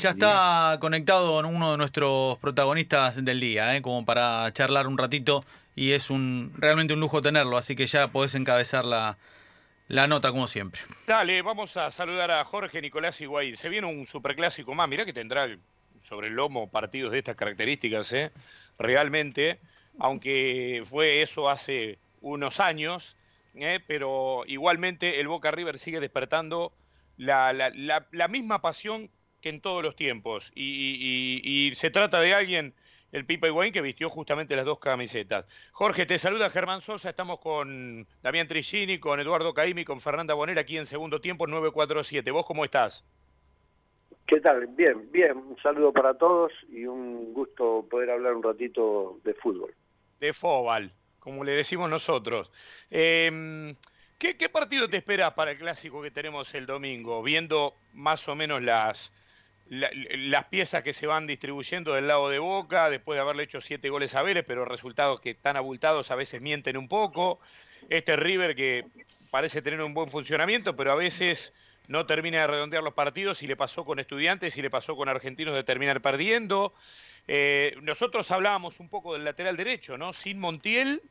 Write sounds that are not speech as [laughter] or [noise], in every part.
Ya está conectado con uno de nuestros protagonistas del día, ¿eh? como para charlar un ratito y es un realmente un lujo tenerlo, así que ya podés encabezar la, la nota como siempre. Dale, vamos a saludar a Jorge Nicolás Higuaín. Se viene un superclásico más, mirá que tendrá sobre el lomo partidos de estas características, ¿eh? realmente, aunque fue eso hace unos años, ¿eh? pero igualmente el Boca River sigue despertando la, la, la, la misma pasión que en todos los tiempos. Y, se trata de alguien, el Pipa Higuaín, que vistió justamente las dos camisetas. Jorge, te saluda Germán Sosa. Estamos con Damián Tricini, con Eduardo Caimi, con Fernanda Bonera aquí en segundo tiempo 947. ¿Vos cómo estás? ¿Qué tal? Bien, bien. Un saludo para todos y un gusto poder hablar un ratito de fútbol. De fútbol, como le decimos nosotros. Em, ¿qué, ¿Qué partido te esperas para el clásico que tenemos el domingo? Viendo más o menos las, las piezas que se van distribuyendo del lado de Boca, después de haberle hecho siete goles a Vélez, pero resultados que están abultados a veces mienten un poco. Este River que parece tener un buen funcionamiento, pero a veces no termina de redondear los partidos y le pasó con estudiantes y le pasó con argentinos de terminar perdiendo. Eh, nosotros hablábamos un poco del lateral derecho, ¿no? Sin Montiel,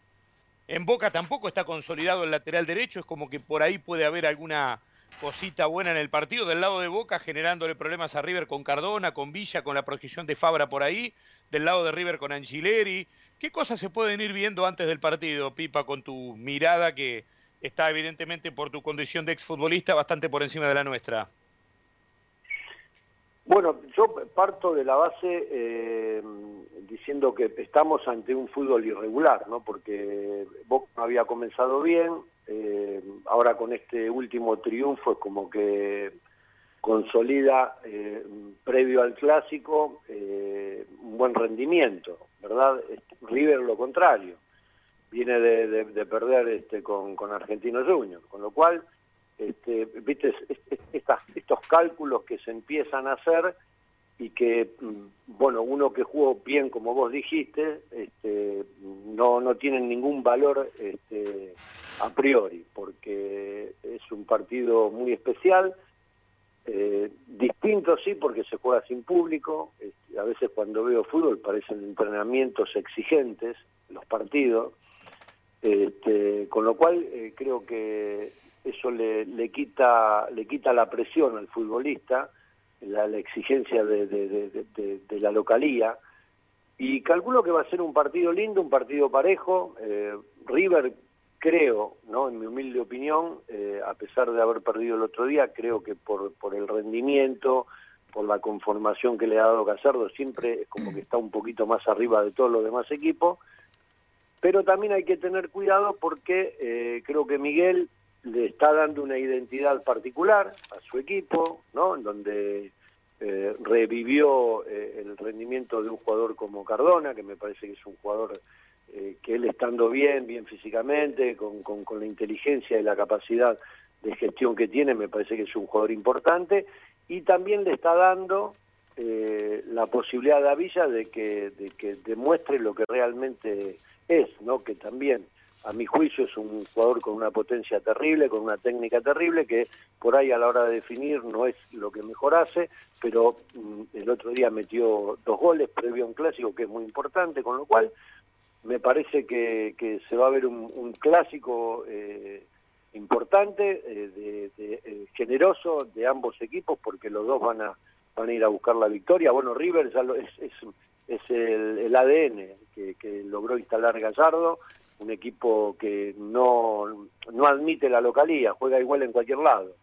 en Boca tampoco está consolidado el lateral derecho, es como que por ahí puede haber alguna cosita buena en el partido. Del lado de Boca generándole problemas a River con Cardona, con Villa, con la proyección de Fabra por ahí. Del lado de River con Angileri. ¿Qué cosas se pueden ir viendo antes del partido, Pipa, con tu mirada que está evidentemente por tu condición de exfutbolista bastante por encima de la nuestra? Bueno, yo parto de la base eh, diciendo que estamos ante un fútbol irregular, ¿no? Porque Boca había comenzado bien, eh, ahora con este último triunfo es como que consolida eh, previo al clásico eh, un buen rendimiento, ¿verdad? River lo contrario, viene de, perder este con, con Argentino Junior, con lo cual, este, viste, estos cálculos que se empiezan a hacer y que, mm, bueno, uno que jugó bien, como vos dijiste, este, no, no tienen ningún valor este, a priori, porque es un partido muy especial, eh, distinto sí, porque se juega sin público, este, a veces cuando veo fútbol parecen entrenamientos exigentes los partidos, este, con lo cual eh, creo que eso le, le, quita, le quita la presión al futbolista, la, exigencia de, la localía. Y calculo que va a ser un partido lindo, un partido parejo. Eh, River, creo, no en mi humilde opinión, eh, a pesar de haber perdido el otro día, creo que por, por el rendimiento, por la conformación que le ha dado Casardo, siempre es como que está un poquito más arriba de todos los demás equipos. Pero también hay que tener cuidado porque eh, creo que Miguel le está dando una identidad particular a su equipo, ¿no? En donde eh, revivió eh, el rendimiento de un jugador como Cardona, que me parece que es un jugador eh, que él estando bien, bien físicamente, con, con, la inteligencia y la capacidad de gestión que tiene, me parece que es un jugador importante, y también le está dando la posibilidad a Villa de que, de que demuestre lo que realmente es, ¿no? Que también a mi juicio es un jugador con una potencia terrible, con una técnica terrible, que por ahí a la hora de definir no es lo que mejor hace, pero mm, el otro día metió dos goles previo a un clásico que es muy importante, con lo cual me parece que, que se va a ver un, clásico eh, importante, eh, de, eh, generoso de ambos equipos, porque los dos van a van a ir a buscar la victoria. Bueno, River ya lo, es, es, es el, el, ADN que, que logró instalar Gallardo, un equipo que no, no admite la localía, juega igual en cualquier lado.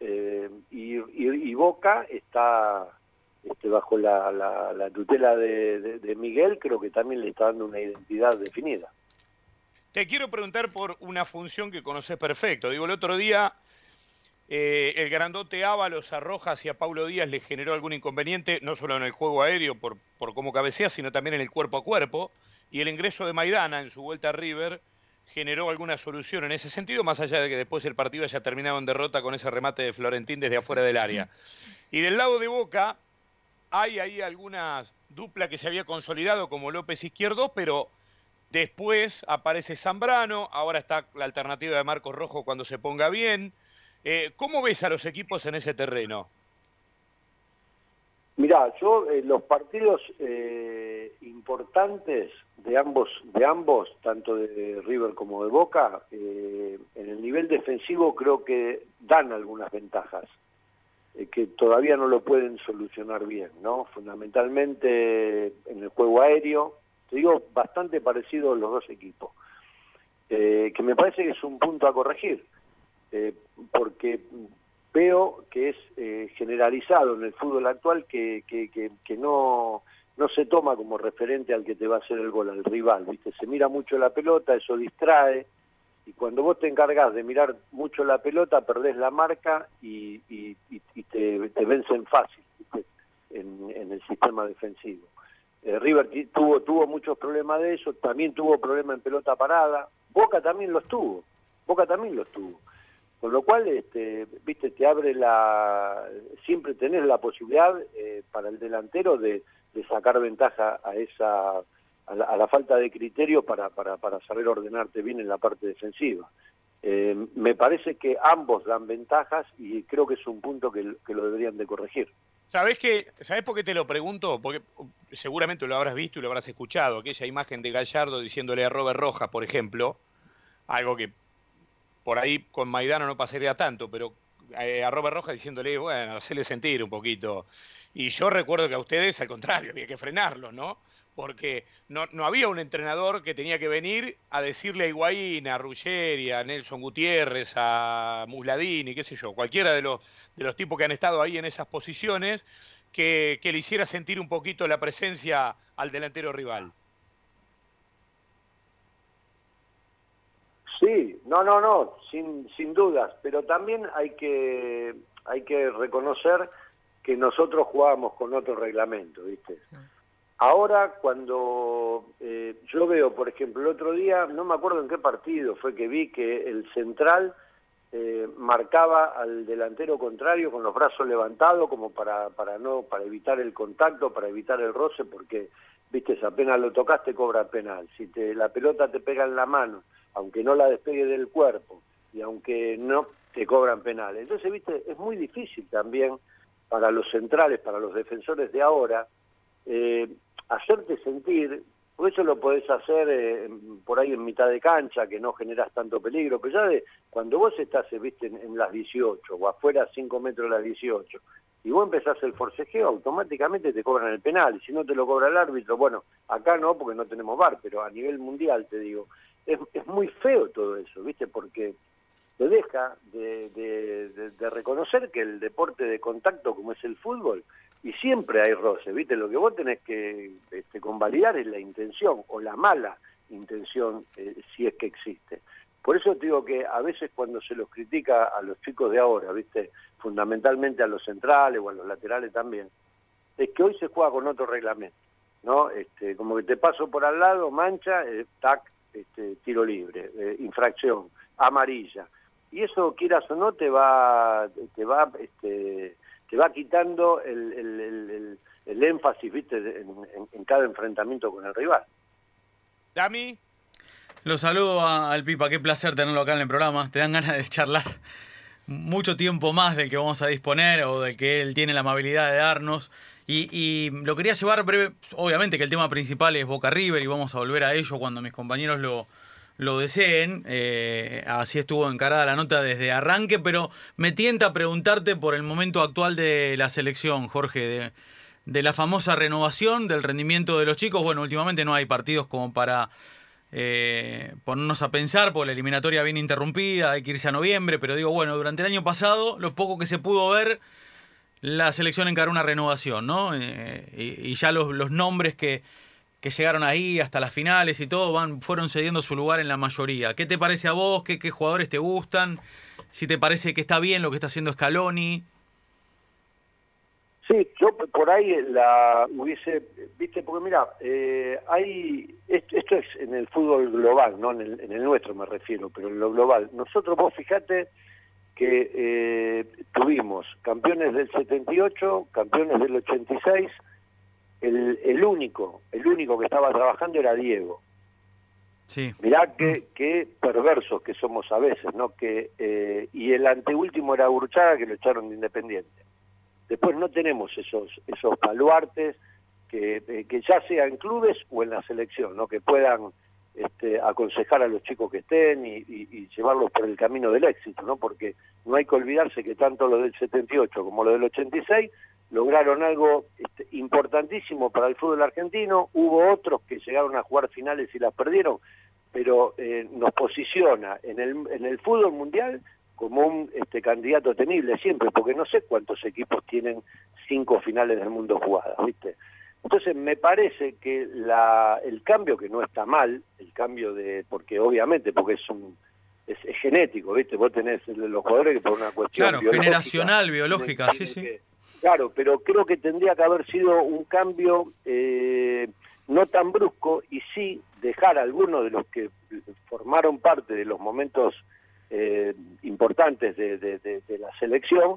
Eh, y, y, Boca está este, bajo la, la, tutela de, de, Miguel, creo que también le está dando una identidad definida. Te quiero preguntar por una función que conoces perfecto. Digo, el otro día eh, el grandote Ábalos a Rojas y a Paulo Díaz le generó algún inconveniente, no solo en el juego aéreo por, por cómo cabecea, sino también en el cuerpo a cuerpo y el ingreso de Maidana en su vuelta a River generó alguna solución en ese sentido, más allá de que después el partido haya terminado en derrota con ese remate de Florentín desde afuera del área. Y del lado de Boca hay ahí alguna dupla que se había consolidado como López Izquierdo, pero después aparece Zambrano, ahora está la alternativa de Marcos Rojo cuando se ponga bien. Eh, ¿Cómo ves a los equipos en ese terreno? Mirá, yo eh, los partidos eh, importantes de ambos, de ambos, tanto de River como de Boca, eh, en el nivel defensivo creo que dan algunas ventajas que todavía no lo pueden solucionar bien, ¿no? Fundamentalmente en el juego aéreo, te digo, bastante parecido los dos equipos, que me parece que es un punto a corregir, porque veo que es eh, generalizado en el fútbol actual que, que, que, no, no se toma como referente al que te va a hacer el gol, al rival, ¿viste? Se mira mucho la pelota, eso distrae, y cuando vos te encargas de mirar mucho la pelota, perdés la marca y, y, te, te, vencen fácil en, en, el sistema defensivo. Eh, River tuvo, tuvo muchos problemas de eso, también tuvo problemas en pelota parada, Boca también los tuvo, Boca también los tuvo. Con lo cual, este, viste, te abre la, siempre tenés la posibilidad eh, para el delantero de, sacar ventaja a esa, a la, falta de criterio para, para, para, saber ordenarte bien en la parte defensiva. Eh, me parece que ambos dan ventajas y creo que es un punto que, lo deberían de corregir. ¿Sabés, que, ¿Sabés por qué te lo pregunto? Porque seguramente lo habrás visto y lo habrás escuchado, aquella imagen de Gallardo diciéndole a Robert Rojas, por ejemplo, algo que por ahí con Maidano no pasaría tanto, pero eh, a Robert Rojas diciéndole, bueno, hacerle sentir un poquito. Y yo recuerdo que a ustedes, al contrario, había que frenarlo, ¿no? Porque no, no había un entrenador que tenía que venir a decirle a Higuaín, a Ruggeri, a Nelson Gutiérrez, a Musladini, qué sé yo, cualquiera de los, de los tipos que han estado ahí en esas posiciones, que, que le hiciera sentir un poquito la presencia al delantero rival. Sí, no, no, no, sin, sin dudas, pero también hay que, hay que reconocer que nosotros jugábamos con otro reglamento, ¿viste? Ahora, cuando eh, yo veo, por ejemplo, el otro día, no me acuerdo en qué partido fue que vi que el central eh, marcaba al delantero contrario con los brazos levantados como para, para, no, para evitar el contacto, para evitar el roce, porque, viste, apenas lo tocaste cobra penal. Si te, la pelota te pega en la mano aunque no la despegue del cuerpo y aunque no te cobran penales. Entonces, viste, es muy difícil también para los centrales, para los defensores de ahora, eh, hacerte sentir, por eso lo podés hacer eh, por ahí en mitad de cancha, que no generas tanto peligro, pero ya de cuando vos estás, eh, viste, en, las 18 o afuera a 5 metros de las 18, y vos empezás el forcejeo, automáticamente te cobran el penal, y si no te lo cobra el árbitro, bueno, acá no, porque no tenemos bar, pero a nivel mundial, te digo, es, muy feo todo eso, ¿viste? Porque te deja de, reconocer que el deporte de contacto como es el fútbol, y siempre hay roce, ¿viste? Lo que vos tenés que este, convalidar es la intención o la mala intención, eh, si es que existe. Por eso te digo que a veces cuando se los critica a los chicos de ahora, ¿viste? Fundamentalmente a los centrales o a los laterales también, es que hoy se juega con otro reglamento, ¿no? Este, como que te paso por al lado, mancha, eh, tac, este, tiro libre, eh, infracción, amarilla. Y eso, quieras o no, te va, te va, este, te va quitando el, énfasis, viste, en, cada enfrentamiento con el rival. Dami. Lo saludo al Pipa, qué placer tenerlo acá en el programa. Te dan ganas de charlar mucho tiempo más del que vamos a disponer o del que él tiene la amabilidad de darnos. Y, lo quería llevar breve, obviamente que el tema principal es Boca River y vamos a volver a ello cuando mis compañeros lo, lo deseen. Eh, así estuvo encarada la nota desde arranque, pero me tienta preguntarte por el momento actual de la selección, Jorge, de, la famosa renovación, del rendimiento de los chicos. Bueno, últimamente no hay partidos como para eh, ponernos a pensar, por la eliminatoria bien interrumpida, hay que irse a noviembre, pero digo, bueno, durante el año pasado, lo poco que se pudo ver la selección encaró una renovación, ¿no? Eh, y, ya los, nombres que, llegaron ahí hasta las finales y todo van, fueron cediendo su lugar en la mayoría. ¿Qué te parece a vos? ¿Qué, qué jugadores te gustan? Si te parece que está bien lo que está haciendo Scaloni. Sí, yo por ahí la hubiese, viste, porque mira, eh, hay, esto, es en el fútbol global, no en el, en el nuestro me refiero, pero en lo global. Nosotros, vos fijate, que eh, tuvimos campeones del 78, campeones del 86, el, el único, el único que estaba trabajando era Diego. Sí. Mirá qué, qué perversos que somos a veces, ¿no? Que, eh, y el anteúltimo era Urchaga, que lo echaron de Independiente. después no tenemos esos, esos baluartes que, eh, que ya sea en clubes o en la selección, ¿no? que puedan este, aconsejar a los chicos que estén y, llevarlos por el camino del éxito, ¿no? porque no hay que olvidarse que tanto lo del 78 como lo del 86 lograron algo este, importantísimo para el fútbol argentino, hubo otros que llegaron a jugar finales y las perdieron, pero eh, nos posiciona en el, en el fútbol mundial como un este, candidato temible siempre, porque no sé cuántos equipos tienen cinco finales del mundo jugadas, ¿viste? Entonces me parece que la, el cambio que no está mal, el cambio de, porque obviamente, porque es un es, genético, ¿viste? Vos tenés los jugadores que por una cuestión claro, generacional, biológica, sí, sí. Claro, pero creo que tendría que haber sido un cambio eh, no tan brusco y sí dejar a algunos de los que formaron parte de los momentos eh, importantes de, de, la selección,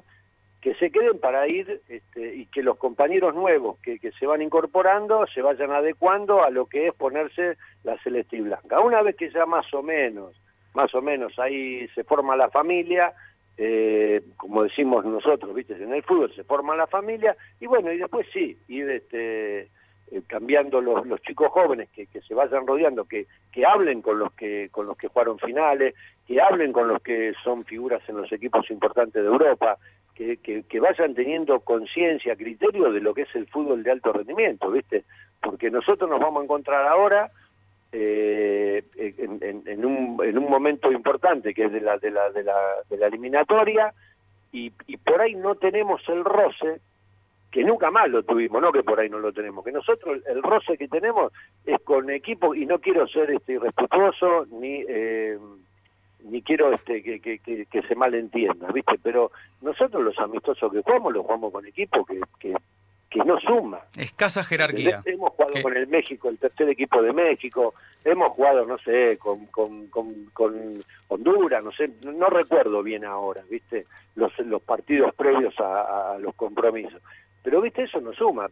que se queden para ir este, y que los compañeros nuevos que, que, se van incorporando se vayan adecuando a lo que es ponerse la celeste y blanca. Una vez que ya más o menos, más o menos ahí se forma la familia, eh, como decimos nosotros, viste, en el fútbol se forma la familia y bueno, y después sí, ir este eh, cambiando los, los chicos jóvenes que, que se vayan rodeando, que, que hablen con los que con los que jugaron finales, que hablen con los que son figuras en los equipos importantes de Europa, que, que, vayan teniendo conciencia, criterio de lo que es el fútbol de alto rendimiento, ¿viste? Porque nosotros nos vamos a encontrar ahora eh, en, en, un, en un momento importante que es de la, de la, de la, de la eliminatoria y, y por ahí no tenemos el roce que nunca más lo tuvimos, no que por ahí no lo tenemos, que nosotros el roce que tenemos es con equipo, y no quiero ser este irrespetuoso ni eh, ni quiero este que, que, que, se malentienda, ¿viste? Pero nosotros los amistosos que jugamos los jugamos con equipo que, que, que no suma. Escasa jerarquía. Hemos jugado con el México, el tercer equipo de México, hemos jugado, no sé, con, con, con, Honduras, no sé, no, recuerdo bien ahora, ¿viste? Los, los partidos previos a los compromisos pero, viste, eso no suma.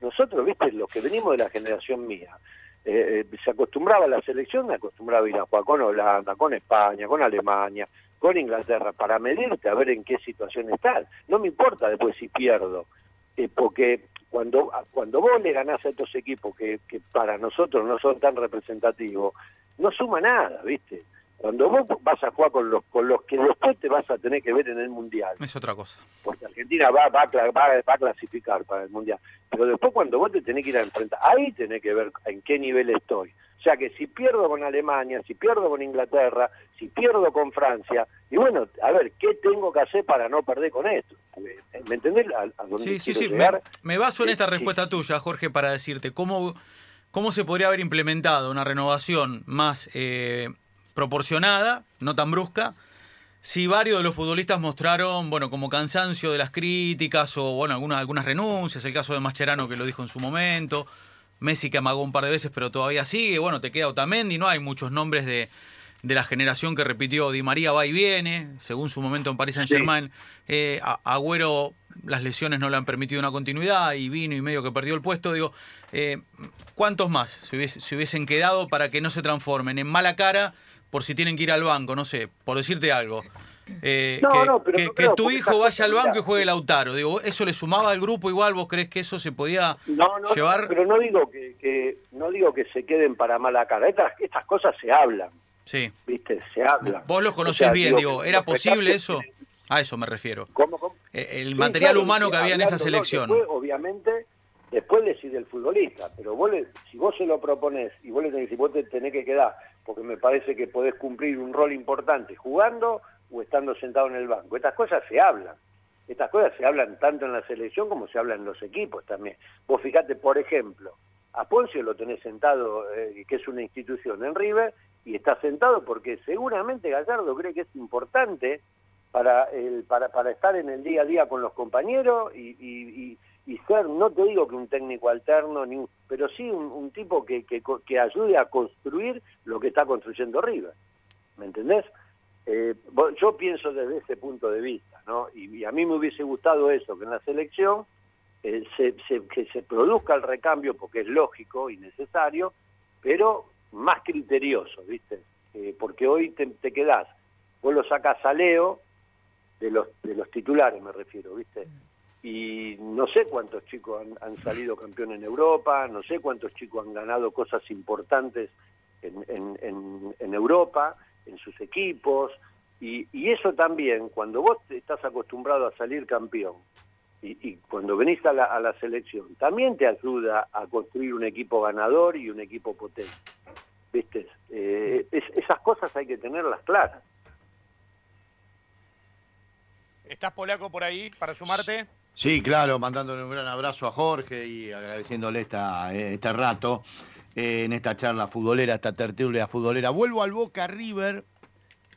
nosotros, viste, los que venimos de la generación mía, eh, eh, se acostumbraba a la selección, me acostumbraba a ir a jugar con Holanda, con España, con Alemania, con Inglaterra, para medirte a ver en qué situación estás. No me importa después si pierdo, eh, porque cuando, cuando vos le ganás a estos equipos que, que para nosotros no son tan representativos, no suma nada, ¿viste? Cuando vos vas a jugar con los con los que después te vas a tener que ver en el Mundial. Es otra cosa. Porque Argentina va, va, va, a clasificar para el Mundial. Pero después cuando vos te tenés que ir a enfrentar, ahí tenés que ver en qué nivel estoy. O sea que si pierdo con Alemania, si pierdo con Inglaterra, si pierdo con Francia, y bueno, a ver, ¿qué tengo que hacer para no perder con esto? ¿Me entendés? A, sí, sí, sí. Me, baso en esta respuesta tuya, Jorge, para decirte cómo, cómo se podría haber implementado una renovación más... Eh, proporcionada, no tan brusca. Si varios de los futbolistas mostraron, bueno, como cansancio de las críticas o, bueno, algunas, algunas renuncias, el caso de Mascherano que lo dijo en su momento, Messi que amagó un par de veces pero todavía sigue, bueno, te queda Otamendi, no hay muchos nombres de, de la generación que repitió Di María va y viene, según su momento en Paris Saint Germain. Eh, Agüero, las lesiones no le han permitido una continuidad y vino y medio que perdió el puesto. Digo, eh, ¿cuántos más se, se, hubiesen quedado para que no se transformen en mala cara por si tienen que ir al banco, no sé, por decirte algo. Eh, que, tu hijo vaya al banco y juegue Lautaro. Digo, ¿eso le sumaba al grupo igual? ¿Vos crees que eso se podía no, no, llevar? pero no digo que, no digo que se queden para mala cara. Estas, estas cosas se hablan. Sí. ¿Viste? Se hablan. Vos los conocés bien, digo, ¿era posible eso? A eso me refiero. ¿Cómo, cómo? Eh, el material humano que había en esa selección. obviamente, después decide el futbolista, pero vos si vos se lo proponés y vos le tenés, si vos te tenés que quedar porque me parece que podés cumplir un rol importante jugando o estando sentado en el banco. Estas cosas se hablan. Estas cosas se hablan tanto en la selección como se hablan en los equipos también. Vos fijate, por ejemplo, a Poncio lo tenés sentado, eh, que es una institución en River, y está sentado porque seguramente Gallardo cree que es importante para, el, para, para estar en el día a día con los compañeros y, y ser, no te digo que un técnico alterno, ni pero sí un, tipo que, que, que, ayude a construir lo que está construyendo River. ¿Me entendés? Eh, yo pienso desde ese punto de vista, ¿no? Y, a mí me hubiese gustado eso, que en la selección eh, se, que se produzca el recambio, porque es lógico y necesario, pero más criterioso, ¿viste? Eh, porque hoy te, te quedás, vos lo sacas a Leo, de los, de los titulares me refiero, ¿viste? y no sé cuántos chicos han, salido campeones en Europa, no sé cuántos chicos han ganado cosas importantes en, en, Europa, en sus equipos, y, y, eso también, cuando vos estás acostumbrado a salir campeón, y, cuando venís a la, a la, selección, también te ayuda a construir un equipo ganador y un equipo potente. ¿Viste? Eh, esas cosas hay que tenerlas claras. ¿Estás polaco por ahí para sumarte? Sí, claro, mandándole un gran abrazo a Jorge y agradeciéndole esta, eh, este rato eh, en esta charla futbolera, esta tertulia futbolera. Vuelvo al Boca River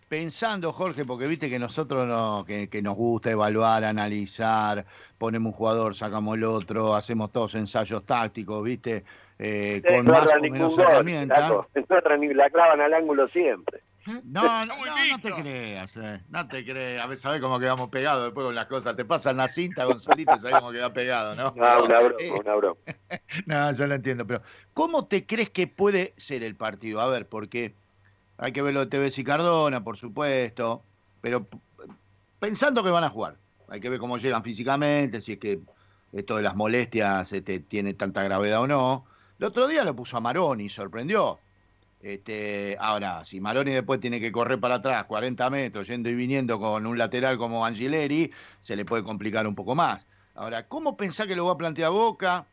pensando, Jorge, porque viste que nosotros no, que, nos gusta evaluar, analizar, ponemos un jugador, sacamos el otro, hacemos todos ensayos tácticos, viste, eh, con más o menos herramientas. La clavan al ángulo siempre. No, no, no, te creas, eh. no te creas. A ver, sabés cómo quedamos pegados después con las cosas. Te pasan la cinta, Gonzalito, y sabés cómo queda pegado, ¿no? No, una broma, una broma. [laughs] no, yo lo entiendo, pero ¿cómo te crees que puede ser el partido? A ver, porque hay que ver lo de TV y Cardona, por supuesto, pero pensando que van a jugar, hay que ver cómo llegan físicamente, si es que esto de las molestias este, tiene tanta gravedad o no. El otro día lo puso a Maroni, sorprendió. Este, ahora, si Maroni después tiene que correr para atrás 40 metros, yendo y viniendo con un lateral como Angileri, se le puede complicar un poco más. Ahora, ¿cómo pensá que lo va a plantear Boca?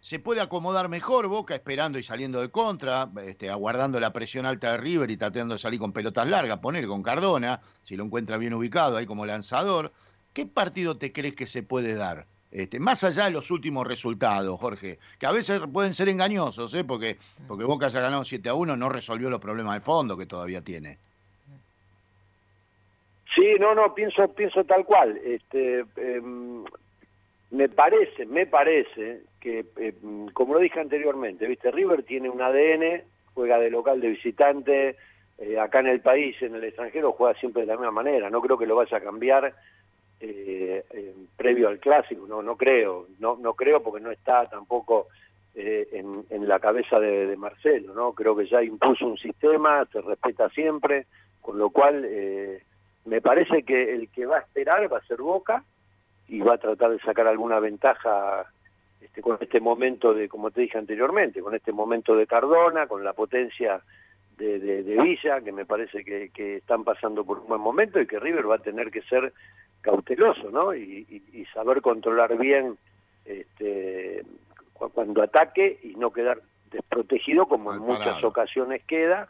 ¿Se puede acomodar mejor Boca esperando y saliendo de contra, este, aguardando la presión alta de River y tratando de salir con pelotas largas, poner con Cardona, si lo encuentra bien ubicado ahí como lanzador? ¿Qué partido te crees que se puede dar? Este, más allá de los últimos resultados, Jorge, que a veces pueden ser engañosos, ¿eh? porque, porque Boca haya ganado 7 a 1 no resolvió los problemas de fondo que todavía tiene. Sí, no, no, pienso, pienso tal cual. Este, em, me parece, me parece que, em, como lo dije anteriormente, viste, River tiene un ADN, juega de local, de visitante, eh, acá en el país, en el extranjero, juega siempre de la misma manera. No creo que lo vaya a cambiar eh, previo al clásico, no, no creo, no, no creo porque no está tampoco eh, en, la cabeza de, Marcelo, ¿no? Creo que ya impuso un sistema, se respeta siempre, con lo cual eh, me parece que el que va a esperar va a ser Boca y va a tratar de sacar alguna ventaja este, con este momento de, como te dije anteriormente, con este momento de Cardona, con la potencia de, de, de Villa, que me parece que, que, están pasando por un buen momento y que River va a tener que ser cauteloso, ¿no? Y, saber controlar bien este, cuando ataque y no quedar desprotegido como en muchas ocasiones queda,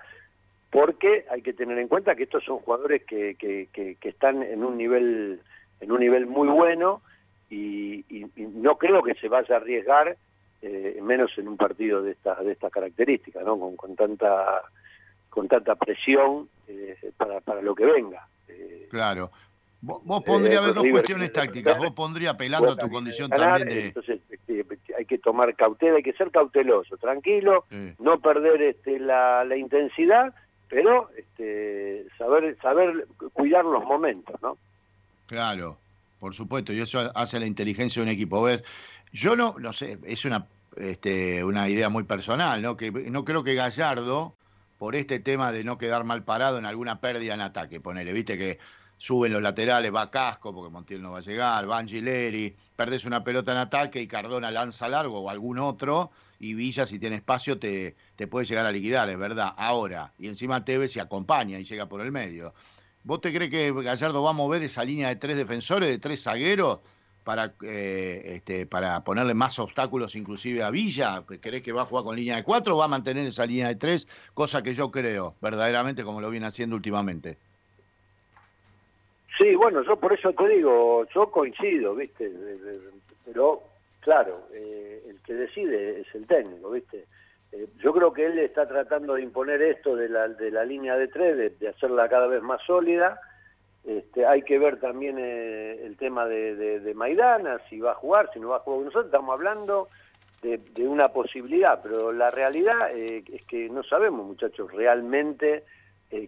porque hay que tener en cuenta que estos son jugadores que, que, que, están en un nivel en un nivel muy bueno y, no creo que se vaya a arriesgar eh, menos en un partido de estas de estas características, ¿no? Con, con tanta con tanta presión eh, para, para lo que venga. Eh, claro. Vos, pondría ver dos cuestiones tácticas, vos pondría apelando a tu condición también de... Entonces este, hay que tomar cautela, hay que ser cauteloso, tranquilo, no perder este, la, la intensidad, pero este, saber, saber cuidar los momentos, ¿no? Claro, por supuesto, y eso hace la inteligencia de un equipo. ¿Ves? Yo no, no sé, es una, este, una idea muy personal, ¿no? Que no creo que Gallardo, por este tema de no quedar mal parado en alguna pérdida en ataque, ponele, viste que suben los laterales, va Casco, porque Montiel no va a llegar, va Angileri, perdés una pelota en ataque y Cardona lanza largo o algún otro, y Villa, si tiene espacio, te, te puede llegar a liquidar, es verdad. Ahora, y encima Tevez se acompaña y llega por el medio. ¿Vos te crees que Gallardo va a mover esa línea de tres defensores, de tres zagueros, para, eh, este, para ponerle más obstáculos inclusive a Villa? ¿Crees que va a jugar con línea de cuatro o va a mantener esa línea de tres? Cosa que yo creo, verdaderamente, como lo viene haciendo últimamente. Sí, bueno, yo por eso te digo, yo coincido, ¿viste? Pero, claro, eh, el que decide es el técnico, ¿viste? Eh, yo creo que él está tratando de imponer esto de la, de la línea de tres, de, hacerla cada vez más sólida. Este, hay que ver también eh, el tema de, de, Maidana, si va a jugar, si no va a jugar. Nosotros estamos hablando de, de una posibilidad, pero la realidad es que no sabemos, muchachos, realmente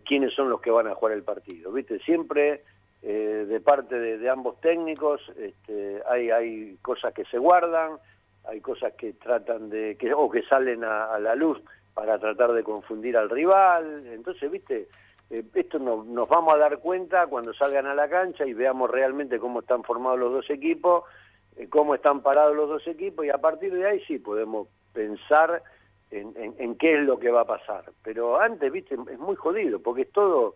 quiénes son los que van a jugar el partido, ¿viste? Siempre eh, de parte de, ambos técnicos, este, hay, hay cosas que se guardan, hay cosas que tratan de, que, o que salen a, la luz para tratar de confundir al rival, entonces, viste, eh, esto nos vamos a dar cuenta cuando salgan a la cancha y veamos realmente cómo están formados los dos equipos, eh, cómo están parados los dos equipos y a partir de ahí sí podemos pensar en, qué es lo que va a pasar. Pero antes, viste, es muy jodido, porque es todo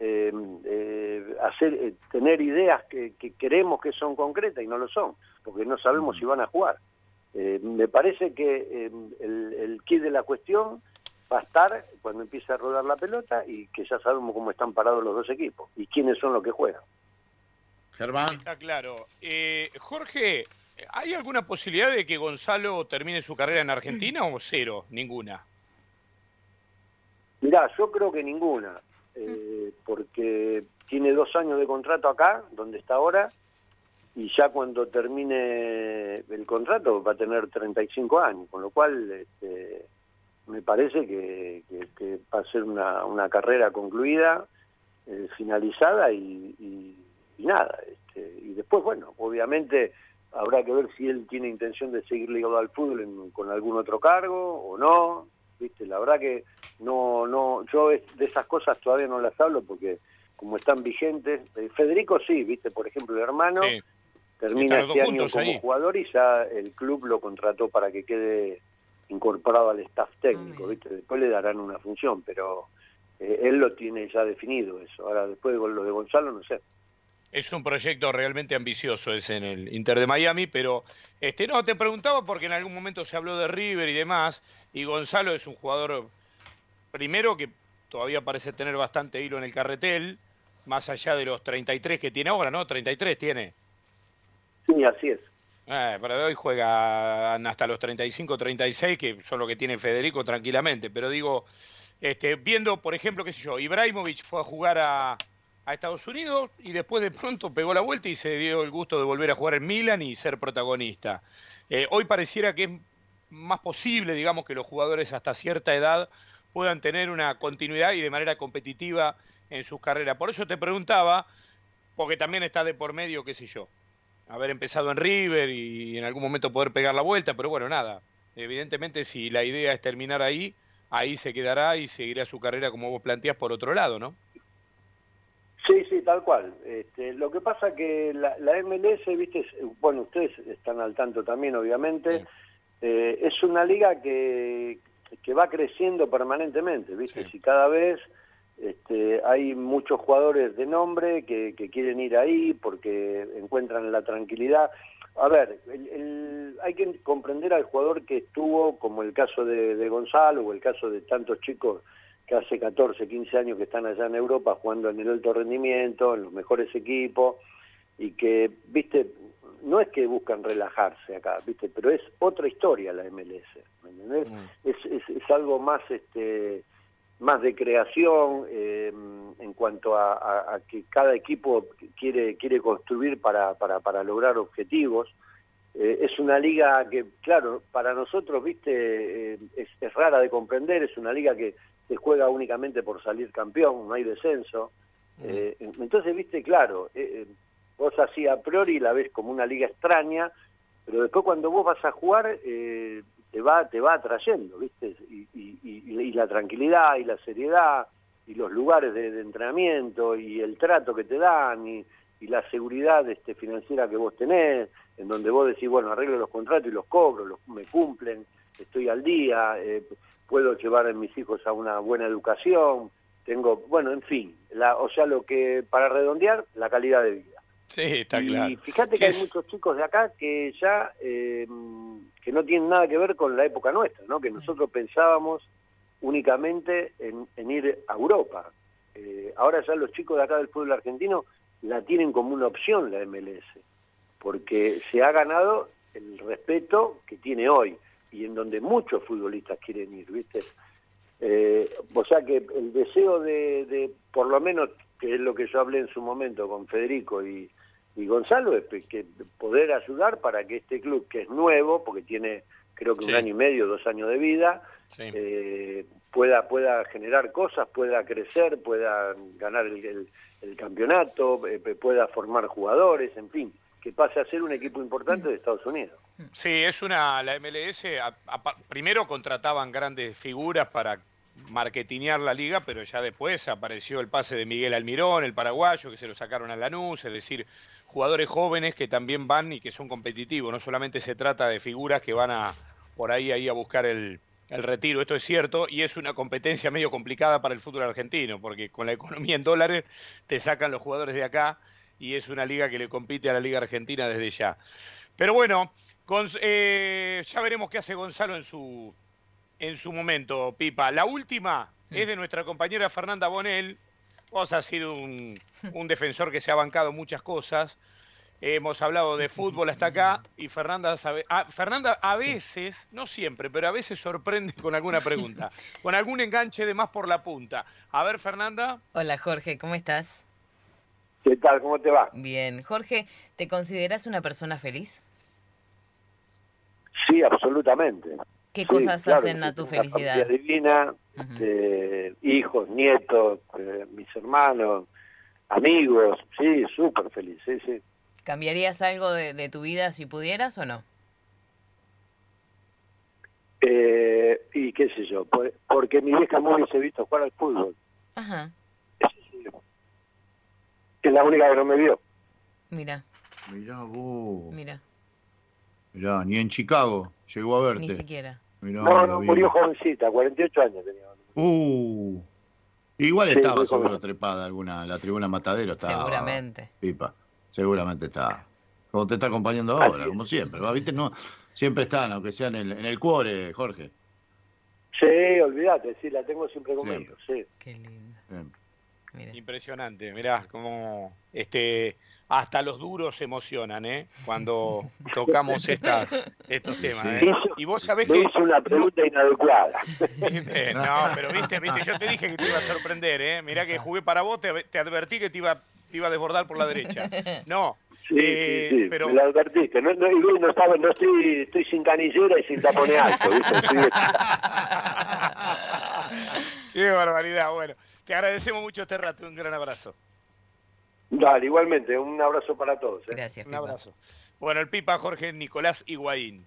eh, eh, hacer, tener ideas que, queremos que son concretas y no lo son, porque no sabemos si van a jugar. me parece que el, el kit de la cuestión va a estar cuando empiece a rodar la pelota y que ya sabemos cómo están parados los dos equipos y quiénes son los que juegan. Germán. Está claro. Eh, Jorge, ¿hay alguna posibilidad de que Gonzalo termine su carrera en Argentina o cero? Ninguna. Mirá, yo creo que ninguna, eh, porque tiene dos años de contrato acá, donde está ahora, y ya cuando termine el contrato va a tener 35 años, con lo cual este, me parece que, va a ser una, una carrera concluida, eh, finalizada y, nada. Este, y después, bueno, obviamente habrá que ver si él tiene intención de seguir ligado al fútbol con algún otro cargo o no. Viste, la verdad que no, no, yo de esas cosas todavía no las hablo porque como están vigentes, eh, Federico sí, viste, por ejemplo, el hermano termina este año como jugador y ya el club lo contrató para que quede incorporado al staff técnico, ¿viste? Después le darán una función, pero eh, él lo tiene ya definido eso. Ahora, después de lo de Gonzalo, no sé. Es un proyecto realmente ambicioso ese en el Inter de Miami, pero este no te preguntaba porque en algún momento se habló de River y demás, y Gonzalo es un jugador primero que todavía parece tener bastante hilo en el carretel, más allá de los 33 que tiene ahora, ¿no? 33 tiene. Sí, así es. Eh, para hoy juegan hasta los 35, 36, que son lo que tiene Federico tranquilamente. Pero digo, este, viendo, por ejemplo, qué sé yo, Ibrahimovic fue a jugar a, Estados Unidos y después de pronto pegó la vuelta y se dio el gusto de volver a jugar en Milan y ser protagonista. Eh, hoy pareciera que es más posible, digamos, que los jugadores hasta cierta edad puedan tener una continuidad y de manera competitiva en sus carreras. Por eso te preguntaba, porque también está de por medio, qué sé yo, haber empezado en River y en algún momento poder pegar la vuelta, pero bueno, nada. Evidentemente, si la idea es terminar ahí, ahí se quedará y seguirá su carrera como vos planteás por otro lado, ¿no? Sí, sí, tal cual. Este, lo que pasa que la, MLS, viste, bueno, ustedes están al tanto también, obviamente, eh, es una liga que, que va creciendo permanentemente, viste, si cada vez este, hay muchos jugadores de nombre que, quieren ir ahí porque encuentran la tranquilidad. A ver, hay que comprender al jugador que estuvo, como el caso de, Gonzalo o el caso de tantos chicos que hace 14, 15 años que están allá en Europa jugando en el alto rendimiento, en los mejores equipos, y que, viste, no es que buscan relajarse acá, viste, pero es otra historia la MLS, ¿me mm. Es, es, es, algo más, este, más de creación eh, en cuanto a, que cada equipo quiere quiere construir para, para, para lograr objetivos. Eh, es una liga que, claro, para nosotros, viste, eh, es, rara de comprender, es una liga que se juega únicamente por salir campeón, no hay descenso. Mm. entonces, viste, claro, vos así a priori la ves como una liga extraña, pero después cuando vos vas a jugar te va te va atrayendo, ¿viste? Y, la tranquilidad y la seriedad y los lugares de, entrenamiento y el trato que te dan y, la seguridad este, financiera que vos tenés, en donde vos decís, bueno, arreglo los contratos y los cobro, los, me cumplen, estoy al día, eh, puedo llevar a mis hijos a una buena educación, tengo, bueno, en fin, la, o sea, lo que, para redondear, la calidad de vida. Sí, está claro. Y fíjate que hay muchos chicos de acá que ya, eh, que no tienen nada que ver con la época nuestra, ¿no? Que nosotros pensábamos únicamente en, ir a Europa. Eh, ahora ya los chicos de acá del fútbol argentino la tienen como una opción la MLS, porque se ha ganado el respeto que tiene hoy y en donde muchos futbolistas quieren ir, ¿viste? Eh, o sea que el deseo de, de, por lo menos, que es lo que yo hablé en su momento con Federico y, y Gonzalo es que poder ayudar para que este club, que es nuevo, porque tiene creo que un año y medio, dos años de vida, eh, pueda, pueda generar cosas, pueda crecer, pueda ganar el, campeonato, eh, pueda formar jugadores, en fin, que pase a ser un equipo importante de Estados Unidos. Sí, es una, la MLS, primero contrataban grandes figuras para marketinear la liga, pero ya después apareció el pase de Miguel Almirón, el paraguayo, que se lo sacaron a Lanús, es decir, jugadores jóvenes que también van y que son competitivos. No solamente se trata de figuras que van a por ahí, ahí a buscar el, el retiro. Esto es cierto y es una competencia medio complicada para el fútbol argentino, porque con la economía en dólares te sacan los jugadores de acá y es una liga que le compite a la Liga Argentina desde ya. Pero bueno, eh, ya veremos qué hace Gonzalo en su, en su momento, Pipa. La última es de nuestra compañera Fernanda Bonel. Vos has sido un, un defensor que se ha bancado muchas cosas. Hemos hablado de fútbol hasta acá y Fernanda, sabe, ah, Fernanda a veces, no siempre, pero a veces sorprende con alguna pregunta, [laughs] con algún enganche de más por la punta. A ver, Fernanda. Hola, Jorge, ¿cómo estás? ¿Qué tal? ¿Cómo te va? Bien. Jorge, ¿te consideras una persona feliz? Sí, absolutamente. ¿Qué cosas hacen a tu felicidad? Una divina, eh, hijos, nietos, eh, mis hermanos, amigos, sí, súper feliz, sí, sí. ¿Cambiarías algo de, tu vida si pudieras o no? Eh, y qué sé yo, porque mi vieja no hubiese visto jugar al fútbol. Ajá. Es la única que no me vio. Mira. Mira vos. Mira. Mirá, ni en Chicago llegó a verte. Ni siquiera. no, no, murió jovencita, 48 años tenía. Uh. Igual estaba seguro trepada alguna, la tribuna Matadero estaba. Seguramente. Pipa. Seguramente está. Como te está acompañando ahora, como siempre. ¿Viste? No, siempre están, aunque sea en el, en el cuore, Jorge. Sí, olvídate, sí, la tengo siempre conmigo, sí. Qué lindo. Impresionante, mirá, como este, hasta los duros se emocionan, ¿eh? Cuando [laughs] tocamos estas, estos temas, ¿eh? y vos sabés que... hice una pregunta inadecuada. no, pero viste, viste, yo te dije que te iba a sorprender, ¿eh? Mirá que jugué para vos, te, te advertí que te iba iba a desbordar por la derecha. No. Sí, eh, sí, pero... me lo advertiste. No, no, no, estaba, no estoy, estoy sin canillera y sin tapone alto. [laughs] Qué barbaridad. Bueno, te agradecemos mucho este rato. Un gran abrazo. Dale, igualmente. Un abrazo para todos. ¿eh? Gracias. Un abrazo. Bueno, el Pipa Jorge Nicolás Higuaín.